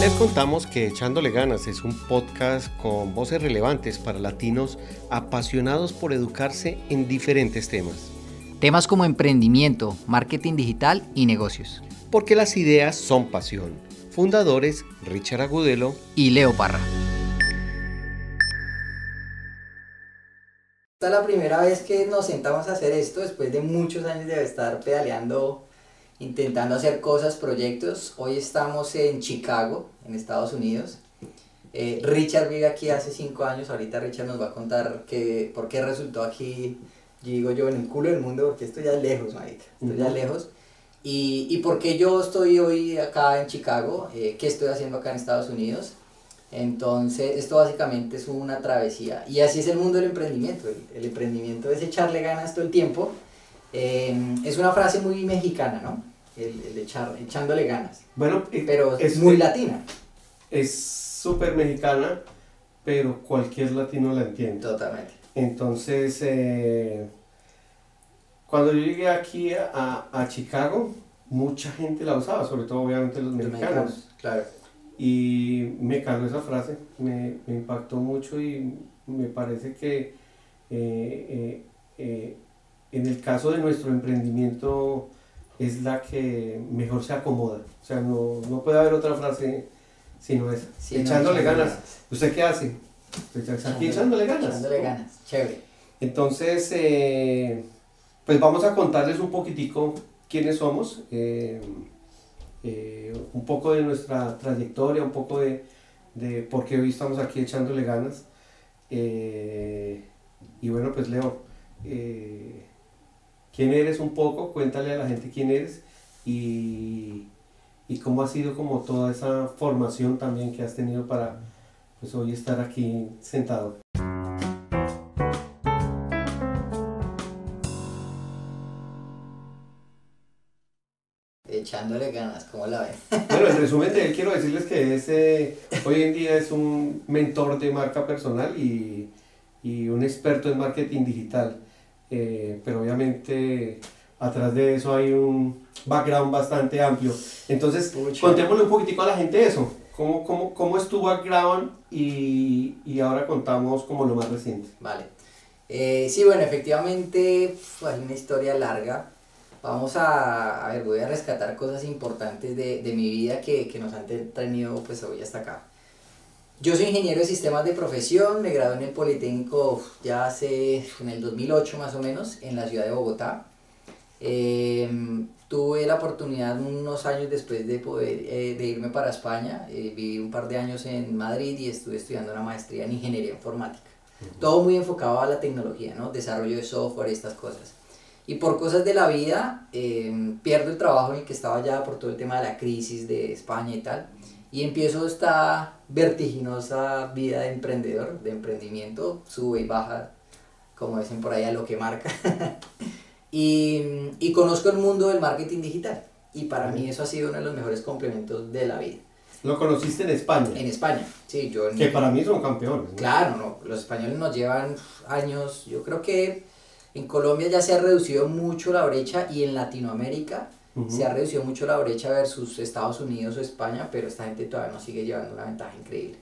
Les contamos que Echándole Ganas es un podcast con voces relevantes para latinos apasionados por educarse en diferentes temas. Temas como emprendimiento, marketing digital y negocios. Porque las ideas son pasión. Fundadores Richard Agudelo y Leo Parra. Esta es la primera vez que nos sentamos a hacer esto después de muchos años de estar pedaleando, intentando hacer cosas, proyectos. Hoy estamos en Chicago, en Estados Unidos. Eh, Richard vive aquí hace cinco años. Ahorita Richard nos va a contar que, por qué resultó aquí, digo yo, en el culo del mundo, porque esto ya es lejos, marica. Esto ya es lejos. Y, y por qué yo estoy hoy acá en Chicago, eh, qué estoy haciendo acá en Estados Unidos. Entonces, esto básicamente es una travesía. Y así es el mundo del emprendimiento. El, emprendimiento es echarle ganas todo el tiempo. Eh, es una frase muy mexicana, ¿no? El, el echar, echándole ganas. Bueno, pero es muy latina. Es súper mexicana, pero cualquier latino la entiende. Totalmente. Entonces, eh, cuando yo llegué aquí a, a, Chicago, mucha gente la usaba, sobre todo obviamente los mexicanos. mexicanos claro. Y me caló esa frase, me, me, impactó mucho y me parece que eh, eh, en el caso de nuestro emprendimiento es la que mejor se acomoda. O sea, no, no puede haber otra frase sino esa. echándole ganas. ¿Usted qué hace? Pues aquí echándole ganas. Echándole ganas, chévere. Entonces, pues vamos a contarles un poquitico quiénes somos. Eh, un poco de nuestra trayectoria, un poco de, de, por qué hoy estamos aquí echándole ganas. Eh, y bueno, pues Leo, eh, ¿quién eres un poco? Cuéntale a la gente quién eres y, y, cómo ha sido como toda esa formación también que has tenido para pues hoy estar aquí sentado. echándole ganas, ¿cómo la ven? Bueno, en resumen de él quiero decirles que ese, hoy en día es un mentor de marca personal y, y un experto en marketing digital. Eh, pero obviamente atrás de eso hay un background bastante amplio. Entonces, contémosle un poquitico a la gente eso. ¿Cómo, cómo, cómo es tu background? Y, y, ahora contamos como lo más reciente. Vale. Eh, sí, bueno, efectivamente fue una historia larga. Vamos a, a ver, voy a rescatar cosas importantes de, de mi vida que, que, nos han tenido pues hoy hasta acá. Yo soy ingeniero de sistemas de profesión, me gradué en el Politécnico ya hace, en el 2008 más o menos, en la ciudad de Bogotá. Eh, tuve la oportunidad unos años después de poder eh, de irme para España, eh, viví un par de años en Madrid y estuve estudiando una maestría en ingeniería informática. Todo muy enfocado a la tecnología, ¿no? desarrollo de software estas cosas. Y por cosas de la vida, eh, pierdo el trabajo en el que estaba ya por todo el tema de la crisis de España y tal. Y empiezo esta vertiginosa vida de emprendedor, de emprendimiento, sube y baja, como dicen por ahí, a lo que marca. y, y conozco el mundo del marketing digital. Y para mí eso ha sido uno de los mejores complementos de la vida. ¿Lo conociste en España? En España, sí. Yo que para mí son campeones. Claro, no, los españoles nos llevan años, yo creo que en Colombia ya se ha reducido mucho la brecha y en Latinoamérica se ha reducido mucho la brecha versus Estados Unidos o España, pero esta gente todavía nos sigue llevando una ventaja increíble.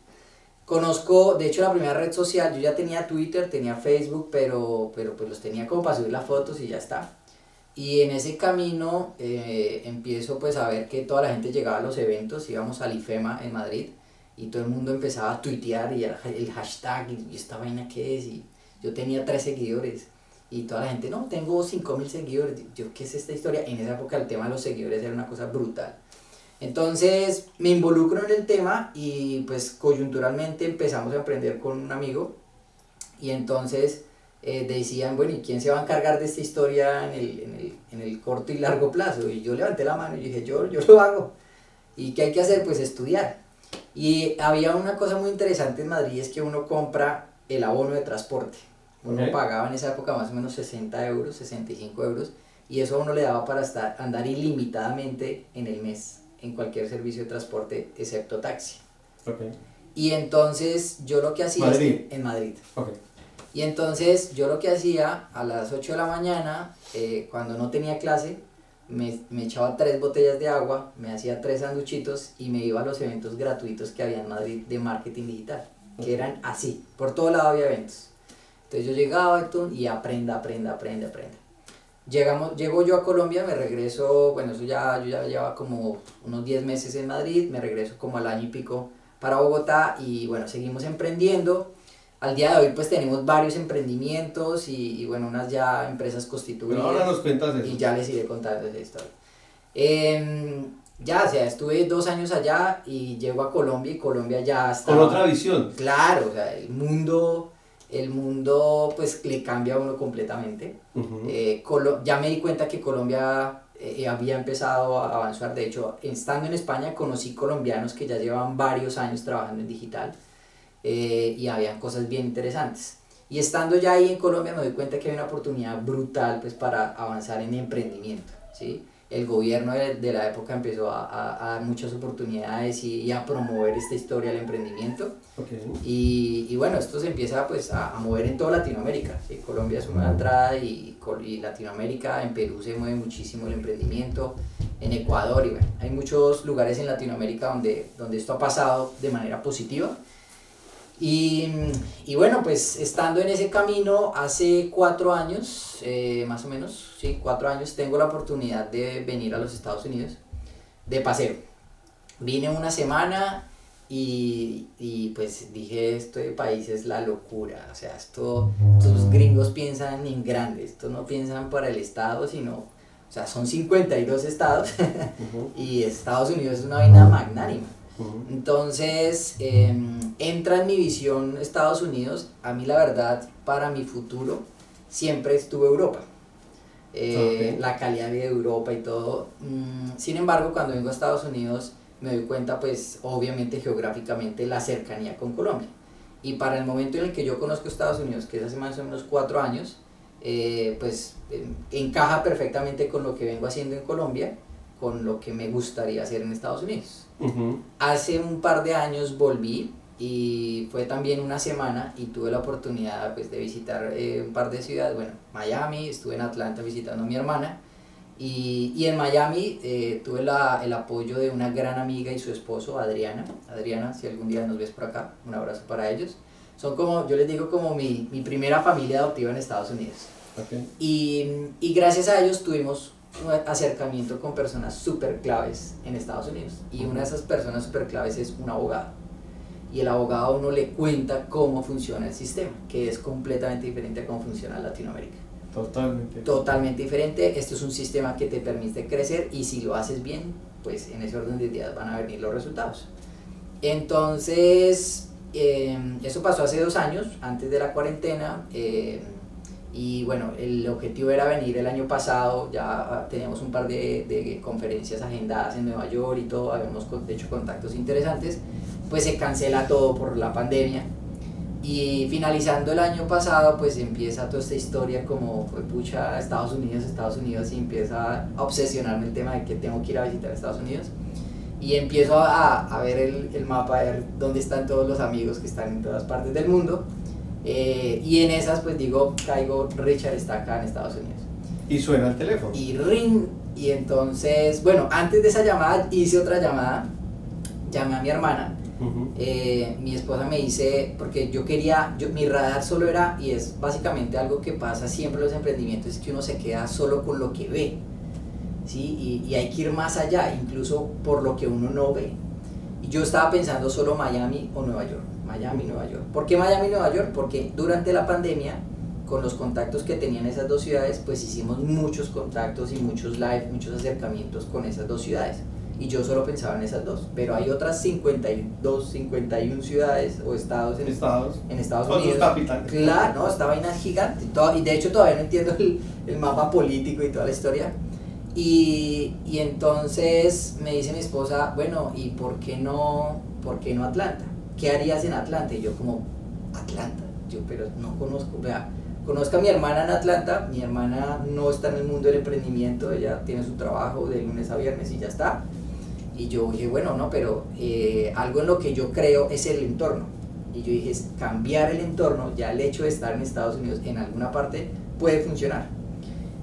Conozco, de hecho la primera red social, yo ya tenía Twitter, tenía Facebook, pero, pero pues los tenía como para subir las fotos y ya está. Y en ese camino eh, empiezo pues a ver que toda la gente llegaba a los eventos, íbamos al IFEMA en Madrid y todo el mundo empezaba a tuitear y el hashtag y esta vaina qué es y yo tenía tres seguidores y toda la gente, no, tengo 5.000 seguidores. Yo, ¿qué es esta historia? En esa época el tema de los seguidores era una cosa brutal. Entonces me involucro en el tema y pues coyunturalmente empezamos a emprender con un amigo y entonces eh, decían, bueno, ¿y quién se va a encargar de esta historia en el, en, el, en el, corto y largo plazo? Y yo levanté la mano y dije, yo, yo lo hago. ¿Y qué hay que hacer? Pues estudiar. Y había una cosa muy interesante en Madrid, es que uno compra el abono de transporte. Uno pagaba en esa época más o menos 60 euros, 65 euros, y eso a uno le daba para estar, andar ilimitadamente en el mes en cualquier servicio de transporte excepto taxi. Okay. Y entonces yo lo que hacía Madrid. en Madrid. Okay. Y entonces yo lo que hacía a las 8 de la mañana, eh, cuando no tenía clase, me, me, echaba tres botellas de agua, me hacía tres sanduchitos y me iba a los eventos gratuitos que había en Madrid de marketing digital, que eran así, por todo lado había eventos. Entonces yo llegaba y aprenda, aprenda, aprenda, aprenda. Llegamos, llego yo a Colombia, me regreso, bueno, eso ya, yo ya llevaba como unos 10 meses en Madrid, me regreso como al año y pico para Bogotá y bueno, seguimos emprendiendo. Al día de hoy pues tenemos varios emprendimientos y, y bueno, unas ya empresas constituidas. ahora nos cuentas eso. Y ya les iré contando esa historia. Eh, ya, o sea, estuve dos años allá y llego a Colombia y Colombia ya está... Con otra visión. Claro, o sea, el mundo el mundo pues le cambia a uno completamente. Eh, ya me di cuenta que Colombia eh, había empezado a avanzar, de hecho, estando en España conocí colombianos que ya llevan varios años trabajando en digital eh, y habían cosas bien interesantes. Y estando ya ahí en Colombia me doy cuenta que hay una oportunidad brutal pues para avanzar en emprendimiento, ¿sí? El gobierno de, la época empezó a, dar muchas oportunidades y, a promover esta historia del emprendimiento. Y, bueno, esto se empieza pues a, mover en toda Latinoamérica. Colombia es una entrada y, y, Latinoamérica, en Perú se mueve muchísimo el emprendimiento, en Ecuador y bueno, hay muchos lugares en Latinoamérica donde, donde esto ha pasado de manera positiva. Y, y, bueno, pues estando en ese camino hace cuatro años, eh, más o menos, sí, cuatro años, tengo la oportunidad de venir a los Estados Unidos de paseo. Vine una semana y, y pues dije, esto de país es la locura, o sea, esto, estos gringos piensan en grande, esto no piensan para el estado, sino, o sea, son 52 estados y Estados Unidos es una vaina magnánima. Entonces, em, entra en mi visión Estados Unidos. A mí la verdad, para mi futuro, siempre estuve Europa. Eh, la calidad de vida de Europa y todo. Mm, sin embargo, cuando vengo a Estados Unidos, me doy cuenta, pues, obviamente geográficamente, la cercanía con Colombia. Y para el momento en el que yo conozco Estados Unidos, que es hace más o menos cuatro años, eh, pues em, encaja perfectamente con lo que vengo haciendo en Colombia, con lo que me gustaría hacer en Estados Unidos. Hace un par de años volví y fue también una semana y tuve la oportunidad pues, de visitar eh, un par de ciudades, bueno, Miami, estuve en Atlanta visitando a mi hermana y, y en Miami eh, tuve la, el apoyo de una gran amiga y su esposo, Adriana. Adriana, si algún día nos ves por acá, un abrazo para ellos. Son como, yo les digo, como mi, mi primera familia adoptiva en Estados Unidos. Y, y gracias a ellos tuvimos acercamiento con personas súper claves en Estados Unidos. Y una de esas personas súper claves es un abogado. Y el abogado a uno le cuenta cómo funciona el sistema, que es completamente diferente a cómo funciona en Latinoamérica. Totalmente. Totalmente diferente. Esto es un sistema que te permite crecer y si lo haces bien, pues en ese orden de días van a venir los resultados. Entonces, eh, eso pasó hace dos años, antes de la cuarentena. Eh, y bueno, el objetivo era venir el año pasado, ya teníamos un par de, de conferencias agendadas en Nueva York y todo, habíamos hecho contactos interesantes, pues se cancela todo por la pandemia. Y finalizando el año pasado, pues empieza toda esta historia como, fue pucha, Estados Unidos, Estados Unidos, y empieza a obsesionarme el tema de que tengo que ir a visitar Estados Unidos. Y empiezo a, a ver el, el mapa, a ver dónde están todos los amigos que están en todas partes del mundo eh, y en esas, pues digo, caigo, Richard está acá en Estados Unidos. Y suena el teléfono. Y ring. Y entonces, bueno, antes de esa llamada hice otra llamada. Llamé a mi hermana. Eh, mi esposa me dice, porque yo quería, yo, mi radar solo era, y es básicamente algo que pasa siempre en los emprendimientos, es que uno se queda solo con lo que ve. ¿sí? Y, y hay que ir más allá, incluso por lo que uno no ve. Y yo estaba pensando solo Miami o Nueva York Miami, Nueva York. ¿Por qué Miami, Nueva York? Porque durante la pandemia, con los contactos que tenían esas dos ciudades, pues hicimos muchos contactos y muchos live, muchos acercamientos con esas dos ciudades. Y yo solo pensaba en esas dos. Pero hay otras 52, 51 ciudades o estados en Estados, en Estados Unidos. Claro, no, esta vaina es gigante. y de hecho todavía no entiendo el, el mapa político y toda la historia. Y, y, entonces me dice mi esposa, bueno, ¿y por qué no, por qué no Atlanta? ¿Qué harías en Atlanta? Y yo como, Atlanta, yo pero no conozco, vea, conozco a mi hermana en Atlanta, mi hermana no está en el mundo del emprendimiento, ella tiene su trabajo de lunes a viernes y ya está. Y yo dije, bueno, no, pero eh, algo en lo que yo creo es el entorno. Y yo dije, cambiar el entorno, ya el hecho de estar en Estados Unidos en alguna parte puede funcionar.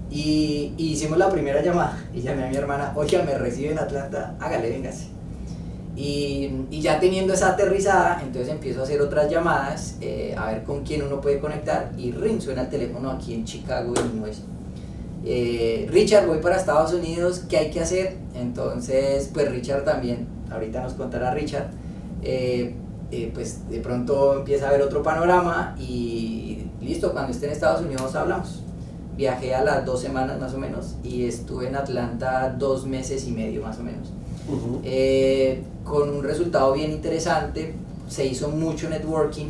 Y, y, hicimos la primera llamada y llamé a mi hermana, oye, me recibe en Atlanta, hágale, véngase. Y, ya teniendo esa aterrizada, entonces empiezo a hacer otras llamadas, eh, a ver con quién uno puede conectar y ring suena el teléfono aquí en Chicago, Illinois. Eh, Richard, voy para Estados Unidos, ¿qué hay que hacer? Entonces, pues Richard también, ahorita nos contará Richard, eh, eh, pues de pronto empieza a ver otro panorama y listo, cuando esté en Estados Unidos hablamos. Viajé a las dos semanas más o menos y estuve en Atlanta dos meses y medio más o menos. Con un resultado bien interesante, se hizo mucho networking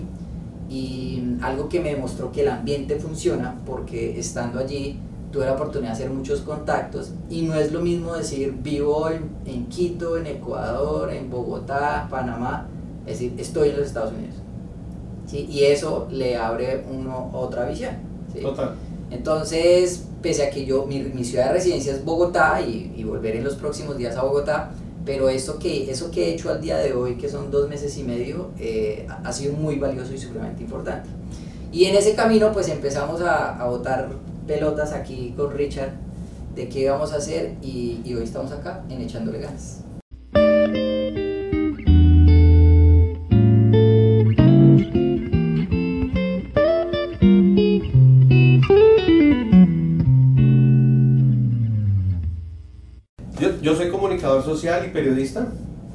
y algo que me demostró que el ambiente funciona porque estando allí tuve la oportunidad de hacer muchos contactos y no es lo mismo decir vivo en, Quito, en Ecuador, en Bogotá, Panamá, es decir, estoy en los Estados Unidos. ¿sí? Y eso le abre uno otra visión. Total. Entonces, pese a que yo, mi, mi ciudad de residencia es Bogotá y, y, volveré en los próximos días a Bogotá, pero eso que, eso que he hecho al día de hoy, que son dos meses y medio, eh, ha sido muy valioso y supremamente importante. Y en ese camino, pues empezamos a, a votar pelotas aquí con Richard de qué vamos a hacer y, hoy estamos acá en Echándole Ganas. Social y periodista.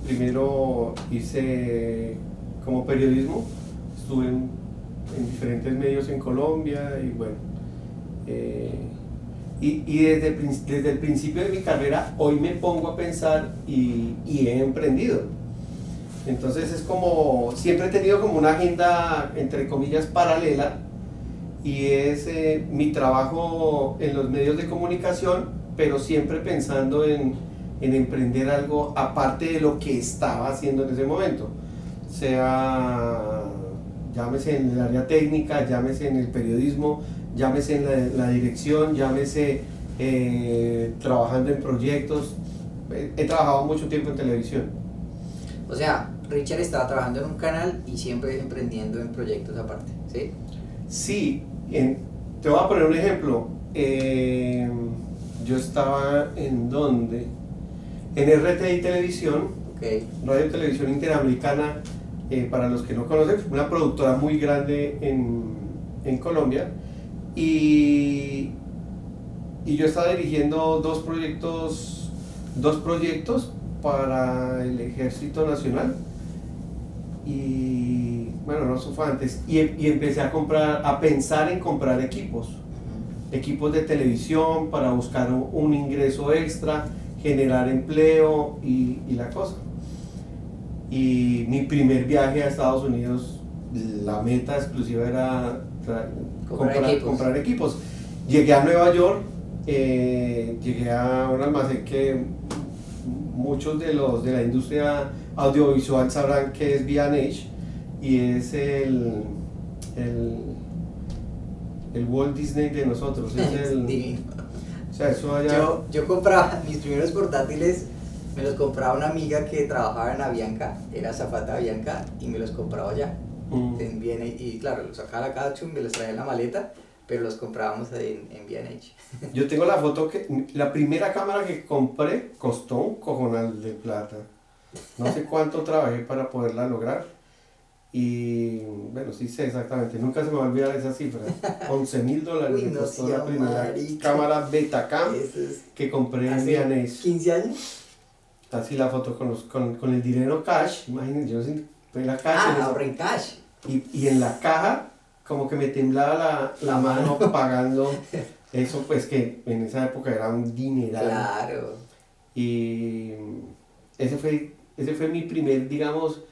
Primero hice como periodismo, estuve en, en diferentes medios en Colombia y bueno, eh, y, y desde, desde, el principio de mi carrera, hoy me pongo a pensar y, he emprendido. Entonces es como, siempre he tenido como una agenda, entre comillas, paralela, y es eh, mi trabajo en los medios de comunicación, pero siempre pensando en, en emprender algo aparte de lo que estaba haciendo en ese momento. Sea, llámese en el área técnica, llámese en el periodismo, llámese en la, dirección, llámese eh, trabajando en proyectos. He, trabajado mucho tiempo en televisión. O sea, Richard estaba trabajando en un canal y siempre emprendiendo en proyectos aparte, ¿sí? Sí, te voy a poner un ejemplo. Eh, yo estaba en donde? En RTI Televisión, okay. Radio Televisión Interamericana, eh, para los que no conocen, una productora muy grande en, en Colombia y, y yo estaba dirigiendo dos proyectos, dos proyectos para el Ejército Nacional. Y bueno, no eso fue antes. Y, y, empecé a comprar, a pensar en comprar equipos. Equipos de televisión para buscar un, ingreso extra, generar empleo y, y, la cosa. Y mi primer viaje a Estados Unidos, la meta exclusiva era comprar, equipos. Llegué a Nueva York, eh, llegué a un almacén que muchos de los de la industria audiovisual sabrán que es B&H y es el, el, el, Walt Disney de nosotros. Es el, sea, eso allá... yo, yo compraba mis primeros portátiles me los compraba una amiga que trabajaba en Avianca, era Zapata Avianca, y me los compraba allá. Mm. Viene, y claro, los sacaba la cada me los traía en la maleta, pero los comprábamos en, en B&H. Yo tengo la foto que la primera cámara que compré costó un cojonal de plata. No sé cuánto trabajé para poderla lograr. Y bueno, sí sé exactamente, nunca se me va a olvidar esa cifra. 11 mil dólares me costó la primera cámara Betacam que compré en B&H. ¿15 años? Así la foto con, los, con, con el dinero cash, imagínense, yo en la caja. Ah, ahorré en cash. Y, y, en la caja, como que me temblaba la, la mano pagando eso, pues que en esa época era un dineral. Claro. Y ese fue, ese fue mi primer, digamos,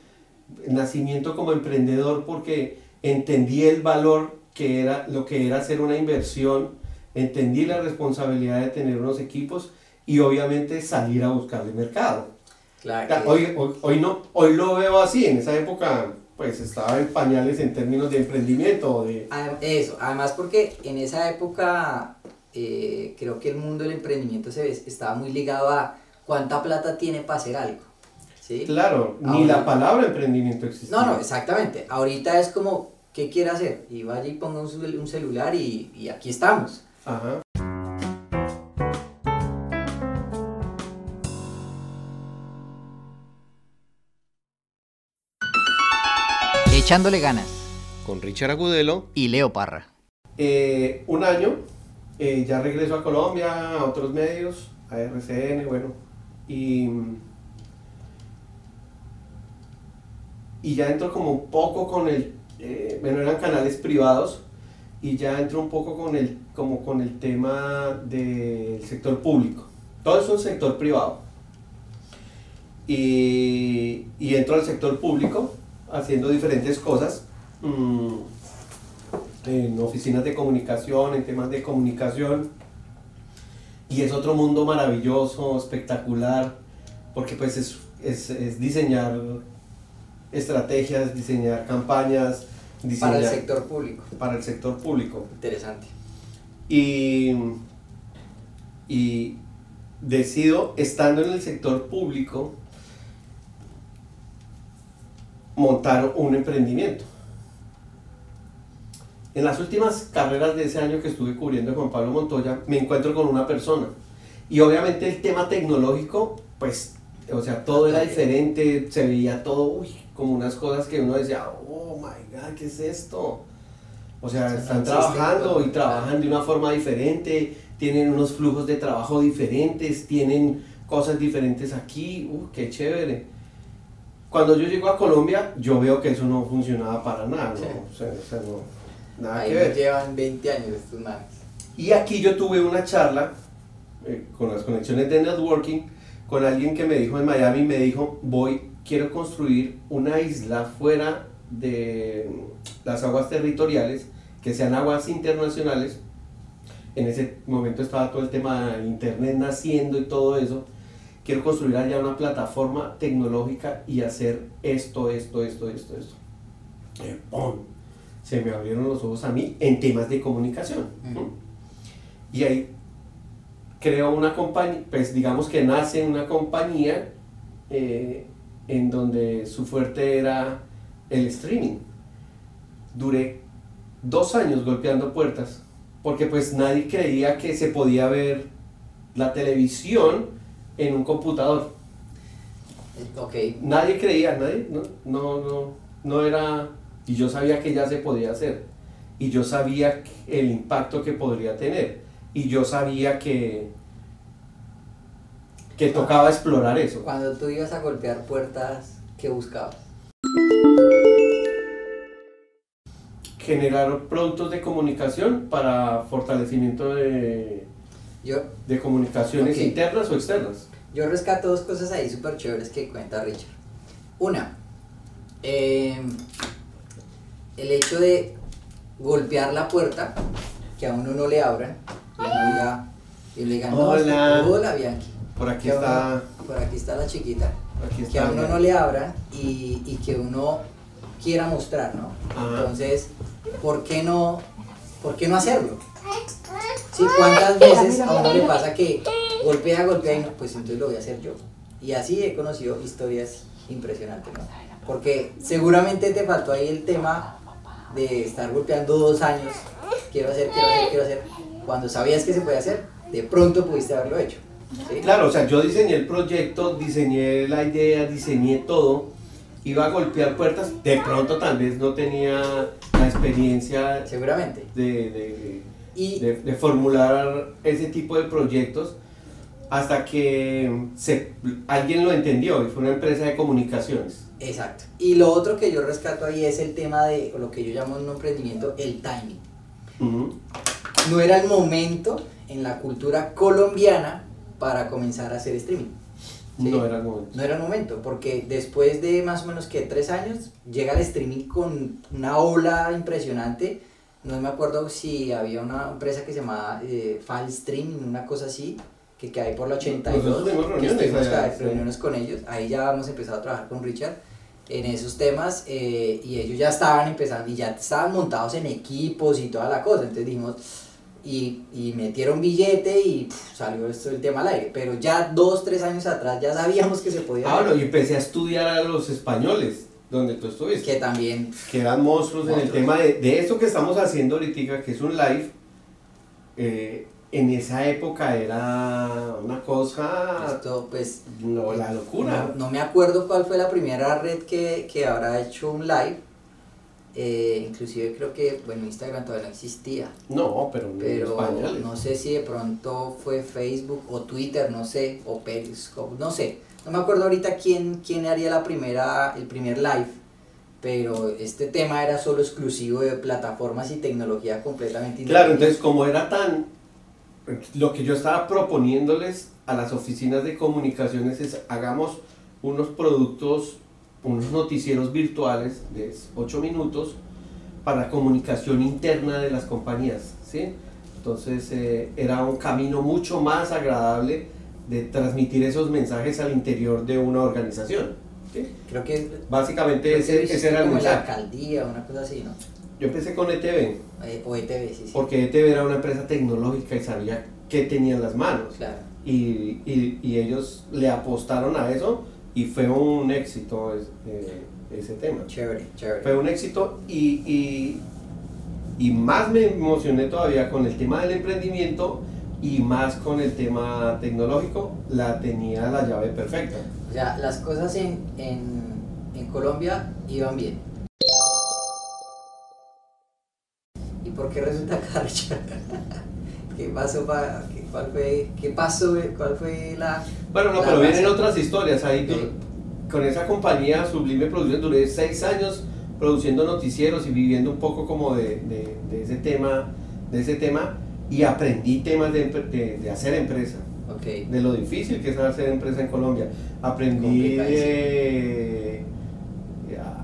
nacimiento como emprendedor porque entendí el valor que era lo que era hacer una inversión, entendí la responsabilidad de tener unos equipos y obviamente salir a buscar el mercado. Claro. Hoy, hoy, no, hoy lo veo así, en esa época pues estaba en pañales en términos de emprendimiento. De... Eso, además porque en esa época eh, creo que el mundo del emprendimiento se estaba muy ligado a cuánta plata tiene para hacer algo. Claro, ni la palabra emprendimiento existe. No, no, exactamente. Ahorita es como, ¿qué quiere hacer? Y vaya y ponga un, celular y, y aquí estamos. Ajá. Echándole ganas. Con Richard Agudelo. Y Leo Parra. Eh, un año, eh, ya regreso a Colombia, a otros medios, a RCN, bueno. Y y ya entro como un poco con el, eh, bueno, eran canales privados, y ya entro un poco con el, como con el tema del sector público. Todo es un sector privado. Y, y entro al sector público haciendo diferentes cosas. Mm, en oficinas de comunicación, en temas de comunicación. Y es otro mundo maravilloso, espectacular, porque pues es, es, es diseñar estrategias, diseñar campañas. Diseñar, para el sector público. Para el sector público. Interesante. Y, y decido, estando en el sector público, montar un emprendimiento. En las últimas carreras de ese año que estuve cubriendo con Pablo Montoya, me encuentro con una persona. Y obviamente el tema tecnológico, pues, o sea, todo era diferente, se veía todo, uy, como unas cosas que uno decía, oh my god, ¿qué es esto? O sea, están trabajando y trabajan de una forma diferente, tienen unos flujos de trabajo diferentes, tienen cosas diferentes aquí, uh, qué chévere. Cuando yo llego a Colombia, yo veo que eso no funcionaba para nada, ¿no? O sea, o sea no, Nada Ahí que ver. llevan 20 años estos manes. Y aquí yo tuve una charla eh, con las conexiones de networking con alguien que me dijo en Miami, me dijo, voy, quiero construir una isla fuera de las aguas territoriales, que sean aguas internacionales. En ese momento estaba todo el tema de internet naciendo y todo eso. Quiero construir allá una plataforma tecnológica y hacer esto, esto, esto, esto, esto. Eh, ¡pum! se me abrieron los ojos a mí en temas de comunicación. Y ahí creo una compañía, pues digamos que nace una compañía eh, en donde su fuerte era el streaming. Duré dos años golpeando puertas, porque pues nadie creía que se podía ver la televisión en un computador. Ok. Nadie creía, nadie, no, no, no, no era, y yo sabía que ya se podía hacer, y yo sabía el impacto que podría tener, y yo sabía que, que tocaba explorar eso. Cuando tú ibas a golpear puertas, ¿qué buscabas? Generar productos de comunicación para fortalecimiento de, Yo, de comunicaciones internas o externas. yo rescato dos cosas ahí súper chéveres que cuenta Richard. Una, eh, el hecho de golpear la puerta, que a uno no le abran, y diga, y le digan, no, Hola. hola Bianchi. Por aquí está, uno- por aquí está la chiquita. aquí que a uno no le abran y, y que uno quiera mostrar, ¿no? Ajá. Entonces, ¿por qué no, por qué no hacerlo? Sí, ¿cuántas veces a uno le pasa que golpea, golpea y no, pues entonces lo voy a hacer yo? Y así he conocido historias impresionantes, ¿no? Porque seguramente te faltó ahí el tema de estar golpeando dos años, quiero hacer, quiero hacer, quiero hacer, cuando sabías que se podía hacer, de pronto pudiste haberlo hecho. ¿Sí? Claro, o sea, yo diseñé el proyecto, diseñé la idea, diseñé todo, iba a golpear puertas, de pronto tal vez no tenía la experiencia Seguramente. de, de- Y de- de formular ese tipo de proyectos hasta que se, alguien lo entendió y fue una empresa de comunicaciones. Exacto. Y lo otro que yo rescato ahí es el tema de lo que yo llamo en un emprendimiento el timing. No era el momento en la cultura colombiana para comenzar a hacer streaming. Sí. No era el momento. No era el momento, porque después de más o menos que tres años llega el streaming con una ola impresionante. No me acuerdo si había una empresa que se llamaba eh, Fall Streaming, una cosa así, que queda ahí por la 82. Nosotros tuvimos que reuniones estuvimos allá, cada- sí. reuniones con ellos. Ahí ya hemos empezado a trabajar con Richard en esos temas eh, y ellos ya estaban empezando y ya estaban montados en equipos y toda la cosa. Entonces dijimos, y, y metieron billete y pff, salió esto el tema al aire. Pero ya dos, tres años atrás ya sabíamos que se podía Ah, bueno, y empecé a estudiar a los españoles, donde tú estuviste. que también que eran monstruos en el tema de, de esto que estamos haciendo ahorita, que es un live. eh, en esa época era una cosa, esto pues no, la locura. no, no me acuerdo cuál fue la primera red que, que habrá hecho un live Eh, inclusive creo que, bueno, Instagram todavía no existía. No, pero, pero no sé si de pronto fue Facebook o Twitter, no sé, o Periscope, no sé. No me acuerdo ahorita quién, quién haría la primera, el primer live, pero este tema era solo exclusivo de plataformas y tecnología completamente Claro, entonces como era tan... Lo que yo estaba proponiéndoles a las oficinas de comunicaciones es hagamos unos productos unos noticieros virtuales de 8 minutos para comunicación interna de las compañías. ¿sí? Entonces eh, era un camino mucho más agradable de transmitir esos mensajes al interior de una organización. ¿sí? Creo que básicamente ese, ese, era el mensaje. la alcaldía, una cosa así, ¿no? Yo empecé con ETV. Eh, o ETV, sí, sí. Porque ETV era una empresa tecnológica y sabía qué tenía en las manos. Claro. Y, y, y ellos le apostaron a eso y fue un éxito eh, ese tema. Chévere, chévere. Fue un éxito y, y, y, más me emocioné todavía con el tema del emprendimiento y más con el tema tecnológico, la tenía la llave perfecta. O sea, las cosas en, en, en Colombia iban bien. ¿Y por qué resulta Richard? ¿Qué pasó? ¿Cuál fue, qué pasó? ¿Cuál fue la...? Bueno, no, pero vienen otras historias. Ahí con esa compañía Sublime Producciones duré seis años produciendo noticieros y viviendo un poco como de, de, ese tema, de ese tema y aprendí temas de, de hacer empresa. Okay. De lo difícil que es hacer empresa en Colombia. Aprendí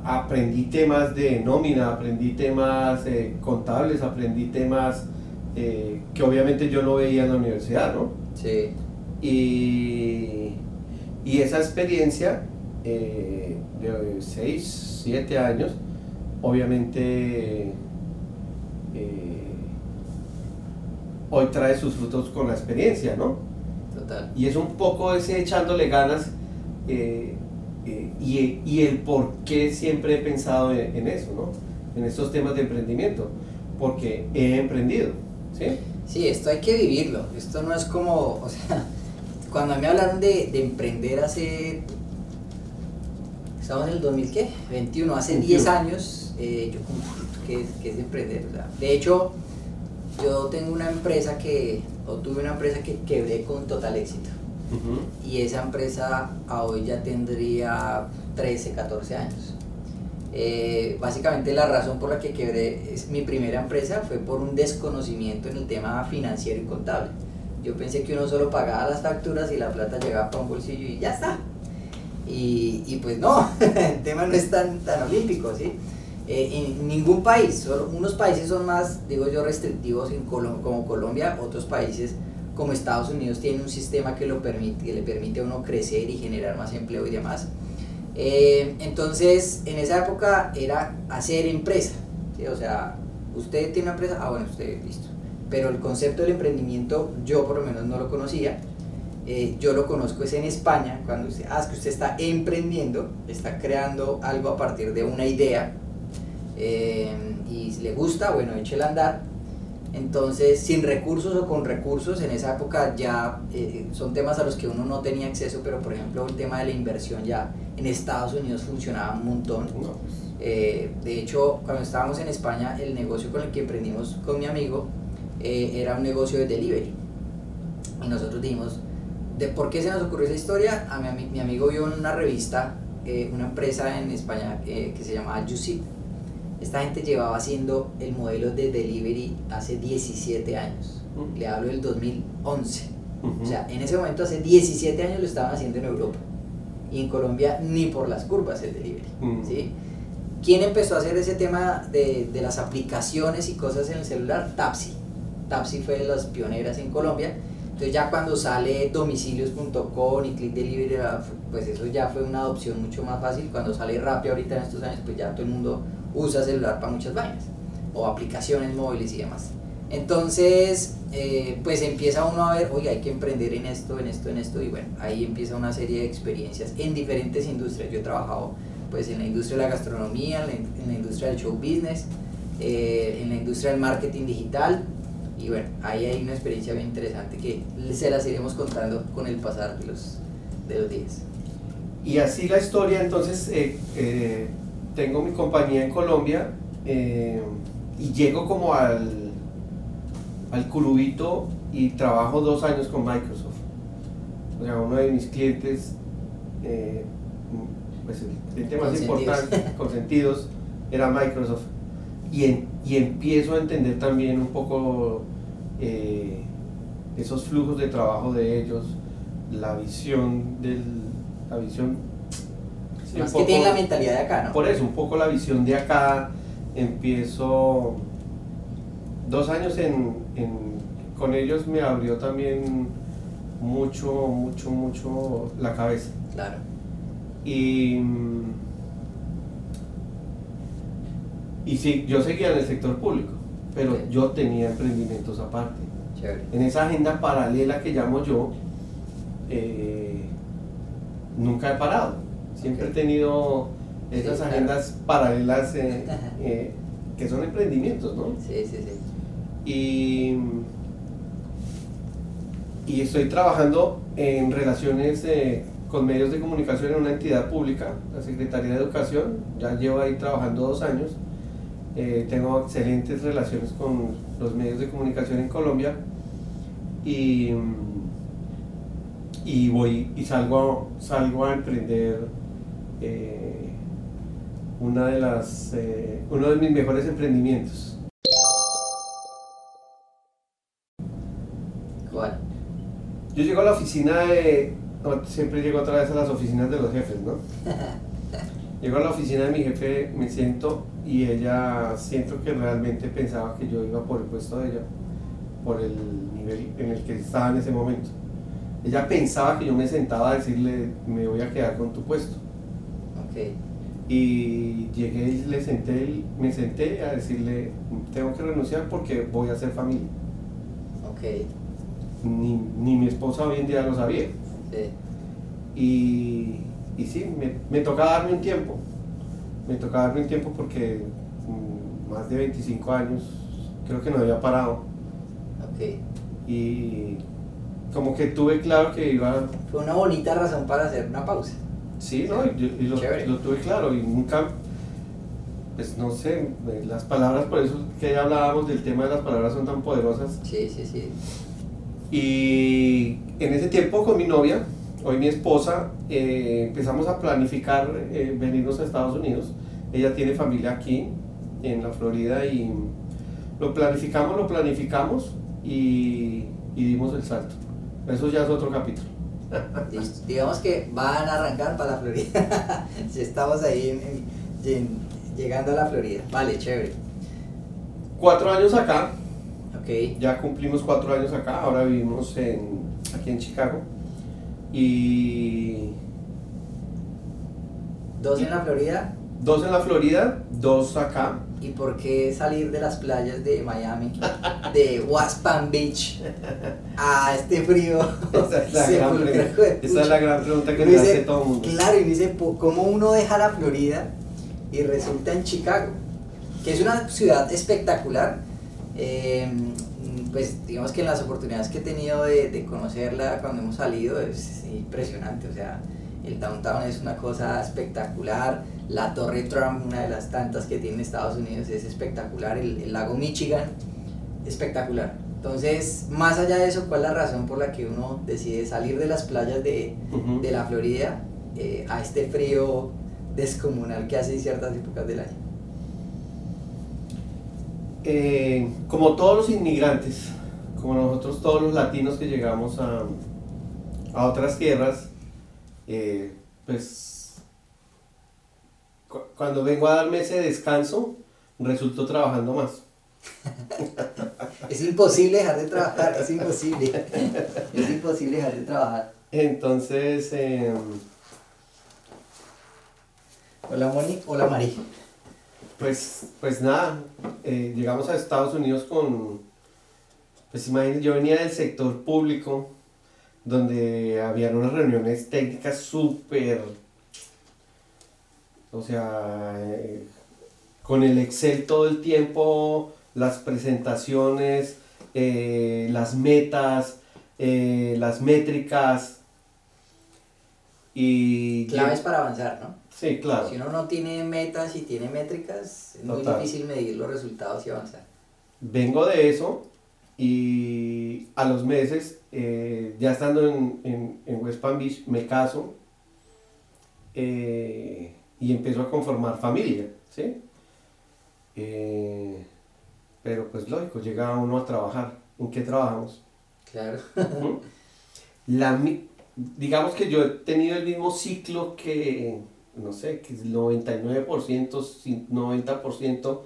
aprendí temas de nómina, aprendí temas eh, contables, aprendí temas eh, que obviamente yo no veía en la universidad, ¿no? Sí. Y, y esa experiencia eh, de 6, 7 años, obviamente eh, hoy trae sus frutos con la experiencia, ¿no? Total. Y es un poco ese echándole ganas y, y, el por qué siempre he pensado en, en eso, ¿no? En estos temas de emprendimiento, porque he emprendido. ¿Sí? Sí, esto hay que vivirlo. Esto no es como, o sea, cuando me hablaron de, de emprender hace, estamos en el 2000, ¿qué? 21, hace 10 años, eh, yo como, ¿qué es, ¿qué es emprender? O sea, de hecho, yo tengo una empresa que, o tuve una empresa que quebré con total éxito. Y esa empresa a hoy ya tendría 13, 14 años. Eh, básicamente la razón por la que quebré es, mi primera empresa fue por un desconocimiento en el tema financiero y contable. Yo pensé que uno solo pagaba las facturas y la plata llegaba para un bolsillo y ya está. Y, y pues no, el tema no es tan, tan olímpico, ¿sí? Eh, en ningún país, solo unos países son más, digo yo, restrictivos en como Colombia, otros países como Estados Unidos tienen un sistema que, lo permite, que le permite a uno crecer y generar más empleo y demás. Eh, entonces, en esa época era hacer empresa, o sea, usted tiene una empresa, ah, bueno, usted, listo. Pero el concepto del emprendimiento yo por lo menos no lo conocía. Eh, yo lo conozco es en España, cuando usted, ah, es que usted está emprendiendo, está creando algo a partir de una idea eh, y le gusta, bueno, échela a andar. Entonces, sin recursos o con recursos, en esa época ya son temas a los que uno no tenía acceso, pero por ejemplo el tema de la inversión ya en Estados Unidos funcionaba un montón. Pues. Eh, de hecho, cuando estábamos en España, el negocio con el que emprendimos con mi amigo eh, era un negocio de delivery. Y nosotros dijimos, ¿de por qué se nos ocurrió esa historia? A mi, mi amigo vio en una revista, eh, una empresa en España que se llamaba Jusit. Esta gente llevaba haciendo el modelo de delivery hace 17 años. Le hablo del 2011. O sea, en ese momento, hace 17 años lo estaban haciendo en Europa y en Colombia ni por las curvas el delivery. Mm. ¿sí? ¿Quién empezó a hacer ese tema de, de, las aplicaciones y cosas en el celular? Tapsi. Tapsi fue de las pioneras en Colombia. Entonces ya cuando sale domicilios.com y Click Delivery, pues eso ya fue una adopción mucho más fácil. Cuando sale Rappi ahorita en estos años, pues ya todo el mundo usa celular para muchas vainas. O aplicaciones móviles y demás. Entonces, eh, pues empieza uno a ver, oye, hay que emprender en esto, en esto, en esto, y bueno, ahí empieza una serie de experiencias en diferentes industrias. Yo he trabajado pues en la industria de la gastronomía, en la, industria del show business, eh, en la industria del marketing digital, y bueno, ahí hay una experiencia bien interesante que se las iremos contando con el pasar de los, de los días. Y así la historia, entonces, eh, tengo mi compañía en Colombia, eh, y llego como al, al curubito y trabajo dos años con Microsoft. O sea, uno de mis clientes, eh, pues el cliente más Consentidos. importante, consentidos, era Microsoft. Y, en- y empiezo a entender también un poco eh, esos flujos de trabajo de ellos, la visión del... La visión... sí, Más que tienen la mentalidad de acá, ¿no? por eso, un poco la visión de acá. Empiezo dos años en, en- con ellos me abrió también mucho, mucho, mucho la cabeza. Claro. Y, mm, y sí, yo seguía en el sector público, pero yo tenía emprendimientos aparte. Chévere. En esa agenda paralela que llamo yo, eh, nunca he parado. Siempre he tenido esas Sí, claro. agendas paralelas eh, eh, que son emprendimientos, ¿no? Sí, sí, sí. Y, y estoy trabajando en relaciones con medios de comunicación en una entidad pública, la Secretaría de Educación. Ya llevo ahí trabajando dos años. Eh, tengo excelentes relaciones con los medios de comunicación en Colombia y, y voy y salgo, a- salgo a emprender eh, una de las, eh, uno de mis mejores emprendimientos. ¿Cuál? Yo llego a la oficina de. no, siempre llego otra vez a las oficinas de los jefes, ¿no? Llego a la oficina de mi jefe, me siento y ella siento que realmente pensaba que yo iba por el puesto de ella, por el nivel en el que estaba en ese momento. Ella pensaba que yo me sentaba a decirle, me voy a quedar con tu puesto. Ok. Y llegué y le senté, me senté a decirle, tengo que renunciar porque voy a hacer familia. Ok. Ni, ni mi esposa hoy en día lo sabía. Sí. Y, y sí, me, me toca darme un tiempo. Me toca darme un tiempo porque mm, más de 25 años creo que no había parado. Ok. Y como que tuve claro que iba... Fue una bonita razón para hacer una pausa. Sí, ¿no? Y, yo- y lo, lo tuve claro y nunca... Pues no sé, las palabras, por eso que ya hablábamos del tema de las palabras son tan poderosas. Sí, sí, sí. Y en ese tiempo con mi novia, hoy mi esposa, eh, empezamos a planificar eh, venirnos a Estados Unidos. Ella tiene familia aquí, en la Florida, y lo planificamos, lo planificamos y, y dimos el salto. Eso ya es otro capítulo. Digamos que van a arrancar para la Florida. si estamos ahí en- en- llegando a la Florida. Vale, chévere. Cuatro años acá, Ok. ya cumplimos cuatro años acá, ahora vivimos en, aquí en Chicago. Y Dos en la Florida. dos en la Florida, dos acá. ¿Y por qué salir de las playas de Miami, de West Palm Beach, a este frío? Esa es la, gran, pregunta, hijo de esa es pucha? la gran pregunta que me hace todo el mundo. Claro, y me dice, ¿cómo uno deja la Florida y resulta en Chicago? Que es una ciudad espectacular. eh, pues digamos que en las oportunidades que he tenido de, de conocerla cuando hemos salido es impresionante. O sea, el downtown es una cosa espectacular. La Torre Trump, una de las tantas que tiene Estados Unidos, es espectacular. El, el lago Michigan, espectacular. Entonces, más allá de eso, ¿cuál es la razón por la que uno decide salir de las playas de, de la Florida eh, a este frío descomunal que hace en ciertas épocas del año? Eh, como todos los inmigrantes, como nosotros todos los latinos que llegamos a, a otras tierras, eh, pues cu- cuando vengo a darme ese descanso, resulto trabajando más. Es imposible dejar de trabajar, es imposible. Es imposible dejar de trabajar. Entonces, eh, Hola Moni, hola Mari. Pues, pues nada, eh, llegamos a Estados Unidos con, pues imagínense, yo venía del sector público, donde habían unas reuniones técnicas súper, o sea, eh, con el Excel todo el tiempo, las presentaciones, eh, las metas, las métricas. Y Claves para avanzar, ¿no? Sí, claro. Si uno no tiene metas y tiene métricas, es muy difícil medir los resultados y avanzar. Vengo de eso y a los meses, eh, ya estando en, en, en West Palm Beach, me caso eh, y empiezo a conformar familia, ¿sí? Eh, pero pues lógico, llega uno a trabajar. ¿En qué trabajamos? Claro. La, digamos que yo he tenido el mismo ciclo que, no sé, que el 99%, cin- 90%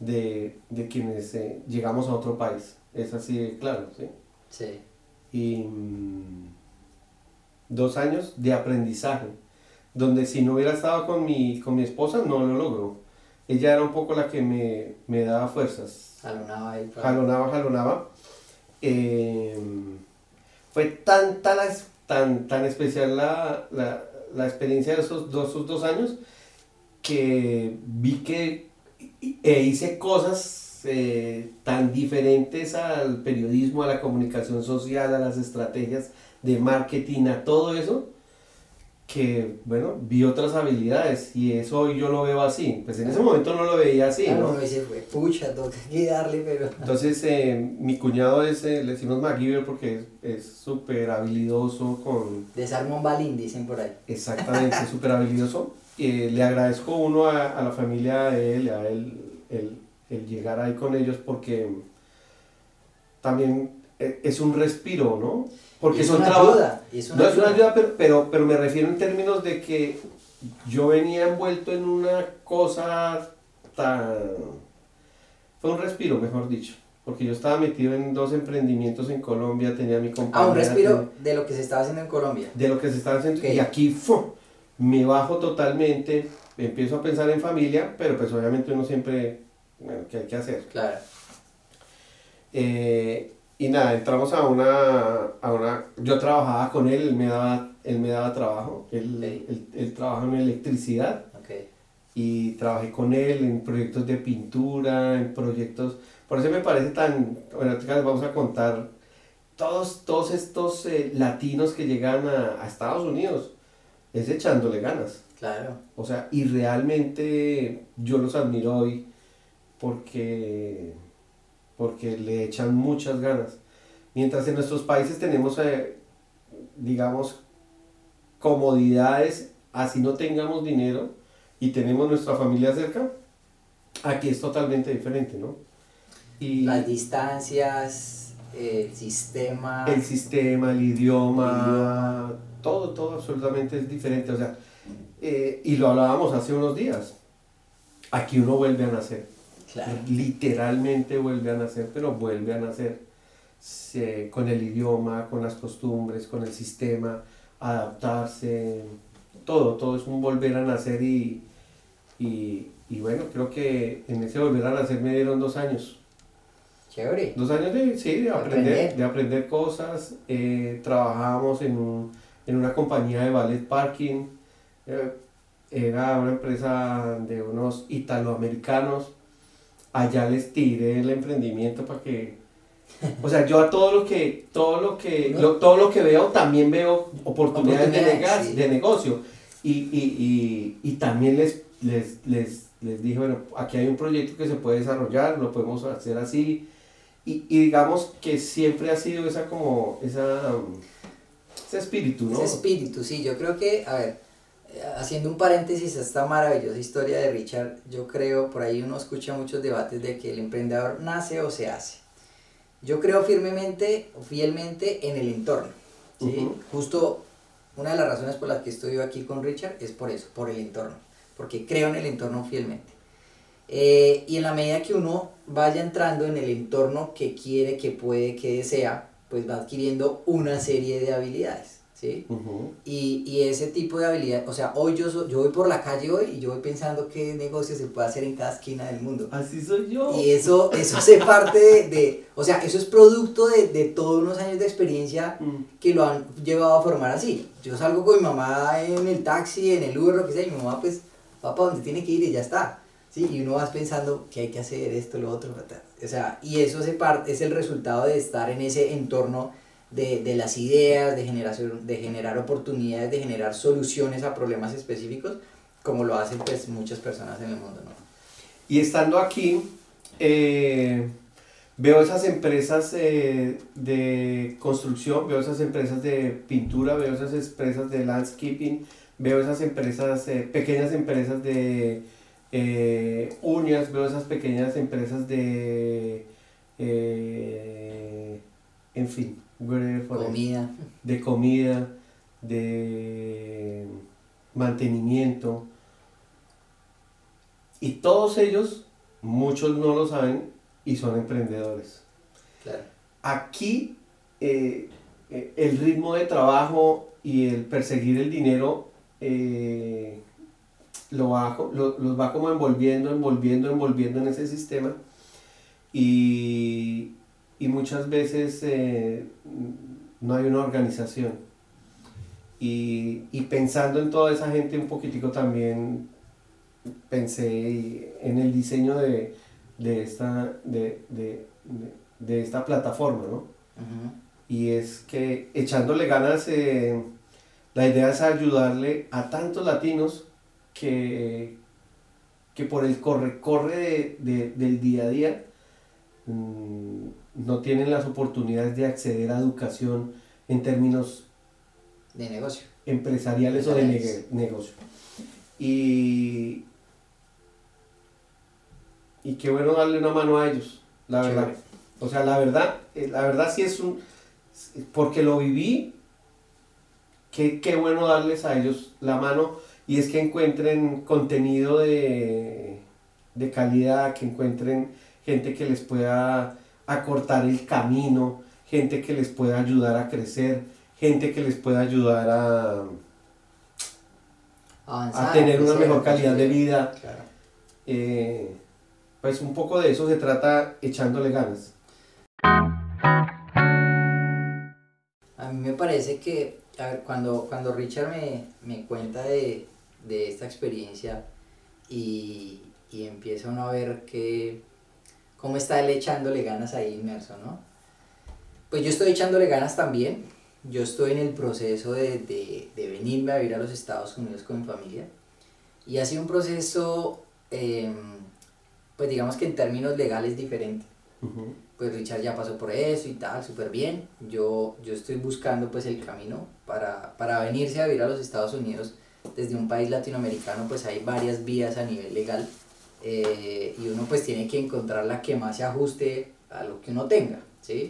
de, de quienes eh, llegamos a otro país. Es así de claro, ¿sí? Sí. Y mm, dos años de aprendizaje, donde si no hubiera estado con mi, con mi esposa no lo logro. Ella era un poco la que me, me daba fuerzas Jalonaba ahí para- jalonaba, jalonaba. Eh, fue tanta la, es- tan, tan especial la, la, la experiencia de esos dos, esos dos años que vi que e hice cosas eh, tan diferentes al periodismo, a la comunicación social, a las estrategias de marketing, a todo eso, que, bueno, vi otras habilidades y eso hoy yo lo veo así. Pues en ese momento no lo veía así, Claro, ¿no? uno dice, fue pucha, toca que darle, pero... Entonces, eh, mi cuñado es, eh, le decimos MacGyver porque es- súper habilidoso con, Desarma un balín, dicen por ahí. exactamente, súper habilidoso. Eh, le agradezco uno a, a la familia de él, a él, el, el llegar ahí con ellos porque también eh, es un respiro, ¿no? Porque es son trabajos... ayuda. y es una No es una ayuda. ayuda, pero, pero, pero me refiero en términos de que yo venía envuelto en una cosa tan... Fue un respiro, mejor dicho. Porque yo estaba metido en dos emprendimientos en Colombia, tenía mi compañía... Ah, un respiro de lo que se estaba haciendo en Colombia. de lo que se estaba haciendo. Ok. Y aquí ¡fu! me bajo totalmente, empiezo a pensar en familia, pero pues obviamente uno siempre, bueno, ¿qué hay que hacer? Claro. Eh, y nada, entramos a una, a una... Yo trabajaba con él, él me daba, él me daba trabajo, él, él, él trabaja en electricidad Ok. y trabajé con él en proyectos de pintura, en proyectos... Por eso me parece tan... Bueno, les vamos a contar todos, todos estos eh, latinos que llegan a, a Estados Unidos, es echándole ganas. Claro. O sea, y realmente yo los admiro hoy porque, porque le echan muchas ganas. Mientras en nuestros países tenemos, eh, digamos, comodidades, así no tengamos dinero y tenemos nuestra familia cerca, aquí es totalmente diferente, ¿no? Y Las distancias, el sistema. el sistema, el idioma, todo, todo absolutamente es diferente. O sea, eh, y lo hablábamos hace unos días. Aquí uno vuelve a nacer. Claro. Literalmente vuelve a nacer, pero vuelve a nacer. Se- con el idioma, con las costumbres, con el sistema, adaptarse. Todo, todo es un volver a nacer y, y, y bueno, creo que en ese volver a nacer me dieron dos años. Chévere. Dos años de, sí, de aprender, Aprender. de aprender cosas. Eh, trabajábamos en, un- en una compañía de ballet parking. Eh, era una empresa de unos italoamericanos. Allá les tiré el emprendimiento para que... O sea, yo a todo lo que, todo lo que, No. lo- todo lo que veo, también veo oportunidades, de, negas- sí. de negocio. Y, y, y, y también les, les, les, les dije, bueno, aquí hay un proyecto que se puede desarrollar, lo podemos hacer así. Y, y digamos que siempre ha sido esa como, esa, um, ese espíritu, ¿no? Ese espíritu, sí, yo creo que, a ver, haciendo un paréntesis a esta maravillosa historia de Richard, yo creo, por ahí uno escucha muchos debates de que el emprendedor nace o se hace. Yo creo firmemente o fielmente en el entorno. ¿sí? Justo una de las razones por las que estoy aquí con Richard es por eso, por el entorno, porque creo en el entorno fielmente. Eh, y en la medida que uno vaya entrando en el entorno que quiere, que puede, que desea, pues va adquiriendo una serie de habilidades, ¿sí? Ujú. Y, y ese tipo de habilidad, o sea, hoy yo, so- yo voy por la calle hoy y yo voy pensando qué negocio se puede hacer en cada esquina del mundo. Así soy yo. Y eso, eso hace parte de, de- o sea, eso es producto de, de todos unos años de experiencia Mm. que lo han llevado a formar así. Yo salgo con mi mamá en el taxi, en el Uber, lo que sea, y mi mamá pues va para donde tiene que ir y ya está. ¿sí? Y uno va pensando qué hay que hacer, esto, lo otro. O sea, y eso hace parte, es el resultado de estar en ese entorno de, de, las ideas, de, generación, de generar oportunidades, de generar soluciones a problemas específicos, como lo hacen pues muchas personas en el mundo. Y estando aquí, eh, veo esas empresas eh, de construcción, veo esas empresas de pintura, veo esas empresas de landscaping, veo esas empresas, eh, pequeñas empresas de uñas, veo esas pequeñas empresas de, en fin, comida. de comida, de mantenimiento. Y todos ellos, muchos no lo saben y son emprendedores. Aquí eh, eh, el ritmo de trabajo y el perseguir el dinero eh, lo los va como envolviendo, envolviendo, envolviendo en ese sistema. Y, y muchas veces no hay una organización. Y, y, pensando en toda esa gente un poquitico también pensé en el diseño de, de, esta, de, de, de, esta plataforma, ¿no? Y es que echándole ganas, eh, la idea es ayudarle a tantos latinos que, que por el corre-corre de, del día a día mmm, no tienen las oportunidades de acceder a educación en términos de negocio. Empresariales, o de negocio. Y, y qué bueno darle una mano a ellos, la verdad. O sea, la verdad, eh, la verdad sí es un, porque lo viví, qué, qué bueno darles a ellos la mano y es que encuentren contenido de, de calidad, que encuentren gente que les pueda acortar el camino, gente que les pueda ayudar a crecer, gente que les pueda ayudar a, a tener una mejor calidad de vida. Eh, pues un poco de eso se trata echándole ganas. A mí me parece que cuando, cuando Richard me, cuenta de, esta experiencia y, y empieza uno a ver que cómo está él echándole ganas ahí inmerso, ¿no? Pues yo estoy echándole ganas también. Yo estoy en el proceso de, de, venirme a vivir a los Estados Unidos con mi familia. Y ha sido un proceso em, pues digamos que en términos legales diferente. Pues Richard ya pasó por eso y tal, súper bien. Yo, yo estoy buscando pues el camino para, para venirse a vivir a los Estados Unidos desde un país latinoamericano, pues hay varias vías a nivel legal eh, y uno pues tiene que encontrar la que más se ajuste a lo que uno tenga, ¿sí?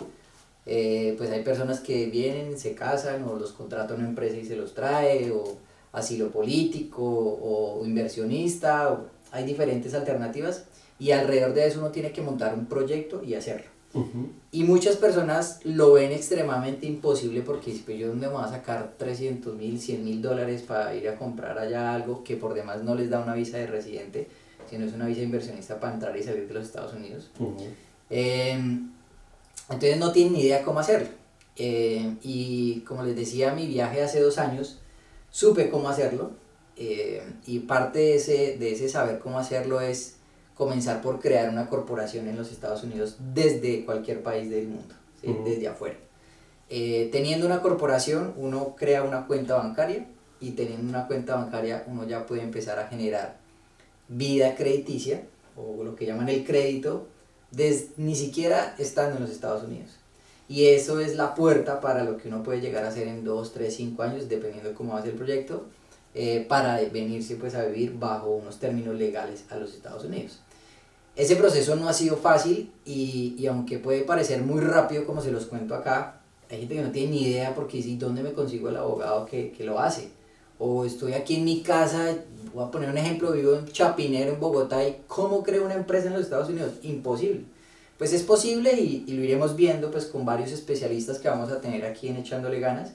Eh, pues hay personas que vienen, se casan o los contrata una empresa y se los trae, o asilo político, o inversionista, o hay diferentes alternativas y alrededor de eso uno tiene que montar un proyecto y hacerlo. Y muchas personas lo ven extremadamente imposible porque pues yo dónde me voy a sacar 300 mil, 100 mil dólares para ir a comprar allá algo que por demás no les da una visa de residente, sino es una visa inversionista para entrar y salir de los Estados Unidos. Em, entonces no tienen ni idea cómo hacerlo. Em, y como les decía, mi viaje hace dos años, supe cómo hacerlo. Em, y parte de ese, de ese saber cómo hacerlo es comenzar por crear una corporación en los Estados Unidos desde cualquier país del mundo, desde afuera. Eh, teniendo una corporación, uno crea una cuenta bancaria y teniendo una cuenta bancaria uno ya puede empezar a generar vida crediticia o lo que llaman el crédito, ni siquiera estando en los Estados Unidos. Y eso es la puerta para lo que uno puede llegar a hacer en 2, 3, 5 años, dependiendo de cómo va a ser el proyecto, eh, para venirse pues, a vivir bajo unos términos legales a los Estados Unidos. Ese proceso no ha sido fácil y, y, aunque puede parecer muy rápido como se los cuento acá, hay gente que no tiene ni idea porque si dónde me consigo el abogado que, que, lo hace. O estoy aquí en mi casa, voy a poner un ejemplo, vivo en Chapinero, en Bogotá, y ¿cómo creo una empresa en los Estados Unidos? Imposible. Pues es posible y, y lo iremos viendo pues con varios especialistas que vamos a tener aquí en Echándole Ganas.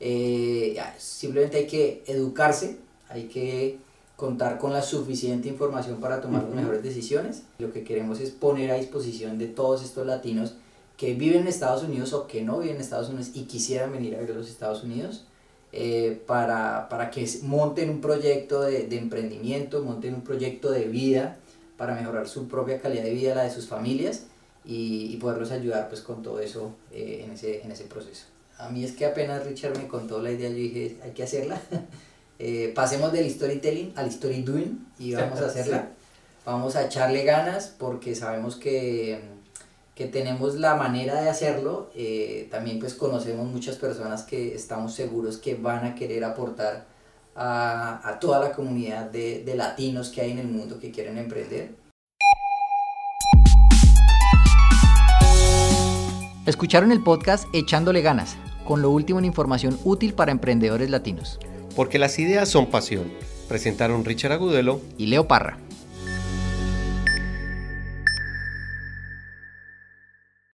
Eh, simplemente hay que educarse, hay que contar con la suficiente información para tomar las mejores decisiones. Lo que queremos es poner a disposición de todos estos latinos que viven en Estados Unidos o que no viven en Estados Unidos y quisieran venir a ver los Estados Unidos eh, para, para, que monten un proyecto de, de, emprendimiento, monten un proyecto de vida para mejorar su propia calidad de vida, la de sus familias y, y poderlos ayudar pues con todo eso eh, en, ese, en ese proceso. a mí es que apenas Richard me contó la idea, yo dije, hay que hacerla. Eh, pasemos del storytelling al story doing y vamos a hacerla. Vamos a echarle ganas porque sabemos que, que tenemos la manera de hacerlo. Eh, también pues conocemos muchas personas que estamos seguros que van a querer aportar a, a toda la comunidad de, de latinos que hay en el mundo que quieren emprender. Escucharon el podcast Echándole ganas, con lo último en información útil para emprendedores latinos. Porque las ideas son pasión. Presentaron Richard Agudelo y Leo Parra.